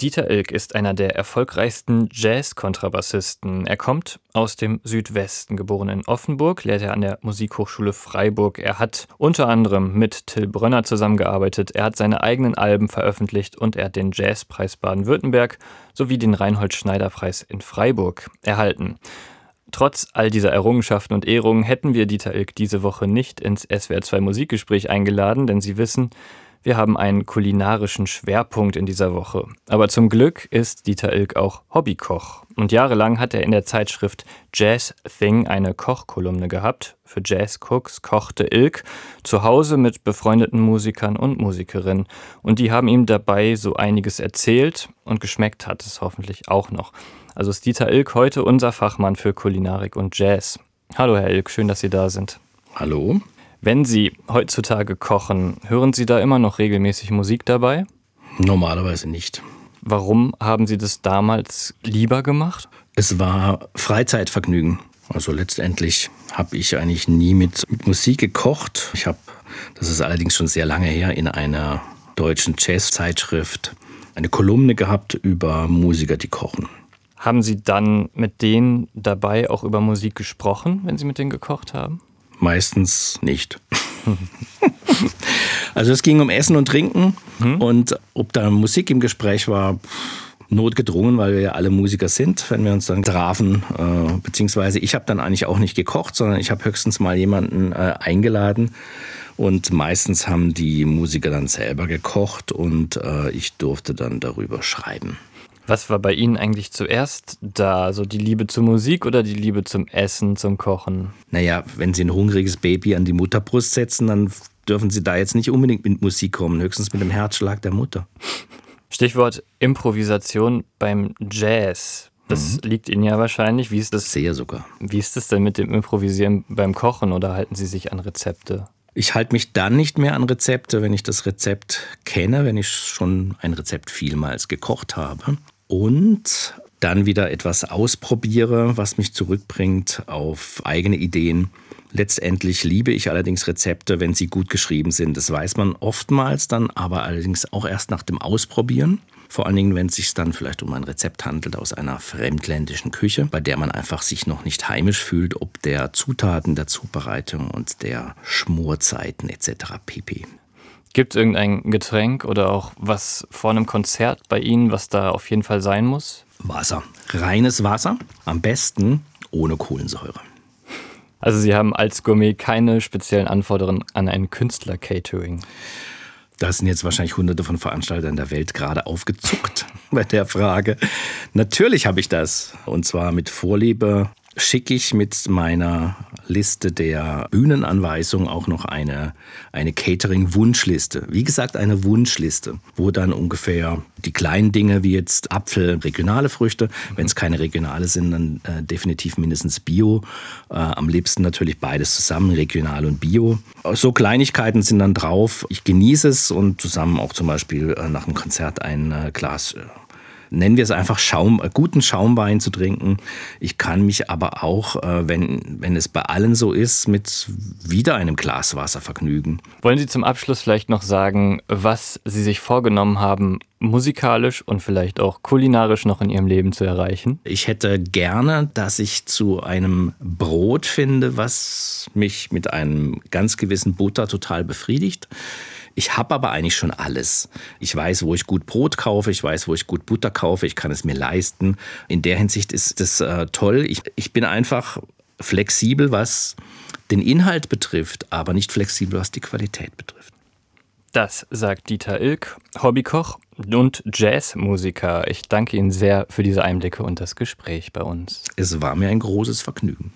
Dieter Ilk ist einer der erfolgreichsten Jazz-Kontrabassisten. Er kommt aus dem Südwesten. Geboren in Offenburg, lehrt er an der Musikhochschule Freiburg. Er hat unter anderem mit Till Brönner zusammengearbeitet. Er hat seine eigenen Alben veröffentlicht und er hat den Jazzpreis Baden-Württemberg sowie den Reinhold-Schneider-Preis in Freiburg erhalten. Trotz all dieser Errungenschaften und Ehrungen hätten wir Dieter Ilk diese Woche nicht ins SWR2 Musikgespräch eingeladen, denn Sie wissen, wir haben einen kulinarischen Schwerpunkt in dieser Woche. Aber zum Glück ist Dieter Ilk auch Hobbykoch. Und jahrelang hat er in der Zeitschrift Jazz Thing eine Kochkolumne gehabt. Für Jazz Cooks kochte Ilk zu Hause mit befreundeten Musikern und Musikerinnen. Und die haben ihm dabei so einiges erzählt und geschmeckt hat es hoffentlich auch noch. Also ist Dieter Ilk heute unser Fachmann für Kulinarik und Jazz. Hallo Herr Ilk, schön, dass Sie da sind. Hallo. Wenn Sie heutzutage kochen, hören Sie da immer noch regelmäßig Musik dabei? Normalerweise nicht. Warum haben Sie das damals lieber gemacht? Es war Freizeitvergnügen. Also letztendlich habe ich eigentlich nie mit, mit Musik gekocht. Ich habe, das ist allerdings schon sehr lange her, in einer deutschen Jazzzeitschrift eine Kolumne gehabt über Musiker, die kochen. Haben Sie dann mit denen dabei auch über Musik gesprochen, wenn Sie mit denen gekocht haben? Meistens nicht. also es ging um Essen und Trinken hm? und ob da Musik im Gespräch war, notgedrungen, weil wir ja alle Musiker sind, wenn wir uns dann trafen. Äh, beziehungsweise ich habe dann eigentlich auch nicht gekocht, sondern ich habe höchstens mal jemanden äh, eingeladen. Und meistens haben die Musiker dann selber gekocht und äh, ich durfte dann darüber schreiben. Was war bei Ihnen eigentlich zuerst da? So die Liebe zur Musik oder die Liebe zum Essen, zum Kochen? Naja, wenn Sie ein hungriges Baby an die Mutterbrust setzen, dann dürfen Sie da jetzt nicht unbedingt mit Musik kommen, höchstens mit dem Herzschlag der Mutter. Stichwort Improvisation beim Jazz. Das mhm. liegt Ihnen ja wahrscheinlich. Wie ist das? Sehr sogar. Wie ist das denn mit dem Improvisieren beim Kochen oder halten Sie sich an Rezepte? Ich halte mich dann nicht mehr an Rezepte, wenn ich das Rezept kenne, wenn ich schon ein Rezept vielmals gekocht habe und dann wieder etwas ausprobiere, was mich zurückbringt auf eigene Ideen. Letztendlich liebe ich allerdings Rezepte, wenn sie gut geschrieben sind. Das weiß man oftmals dann, aber allerdings auch erst nach dem Ausprobieren. Vor allen Dingen, wenn es sich dann vielleicht um ein Rezept handelt aus einer fremdländischen Küche, bei der man einfach sich noch nicht heimisch fühlt, ob der Zutaten, der Zubereitung und der Schmorzeiten etc. pp. Gibt es irgendein Getränk oder auch was vor einem Konzert bei Ihnen, was da auf jeden Fall sein muss? Wasser. Reines Wasser. Am besten ohne Kohlensäure. Also Sie haben als Gourmet keine speziellen Anforderungen an ein Künstler-Catering. Da sind jetzt wahrscheinlich hunderte von Veranstaltern der Welt gerade aufgezuckt bei der Frage. Natürlich habe ich das. Und zwar mit Vorliebe schicke ich mit meiner Liste der Bühnenanweisungen auch noch eine, eine Catering-Wunschliste. Wie gesagt, eine Wunschliste, wo dann ungefähr die kleinen Dinge wie jetzt Apfel, regionale Früchte, wenn es keine regionale sind, dann äh, definitiv mindestens Bio. Äh, am liebsten natürlich beides zusammen, regional und Bio. So Kleinigkeiten sind dann drauf. Ich genieße es und zusammen auch zum Beispiel äh, nach dem Konzert ein äh, Glas äh, nennen wir es einfach Schaum, äh, guten Schaumwein zu trinken. Ich kann mich aber auch, äh, wenn, wenn es bei allen so ist, mit wieder einem Glas Wasser vergnügen. Wollen Sie zum Abschluss vielleicht noch sagen, was Sie sich vorgenommen haben, musikalisch und vielleicht auch kulinarisch noch in Ihrem Leben zu erreichen? Ich hätte gerne, dass ich zu einem Brot finde, was mich mit einem ganz gewissen Butter total befriedigt. Ich habe aber eigentlich schon alles. Ich weiß, wo ich gut Brot kaufe, ich weiß, wo ich gut Butter kaufe, ich kann es mir leisten. In der Hinsicht ist das äh, toll. Ich, ich bin einfach flexibel, was den Inhalt betrifft, aber nicht flexibel, was die Qualität betrifft. Das sagt Dieter Ilk, Hobbykoch und Jazzmusiker. Ich danke Ihnen sehr für diese Einblicke und das Gespräch bei uns. Es war mir ein großes Vergnügen.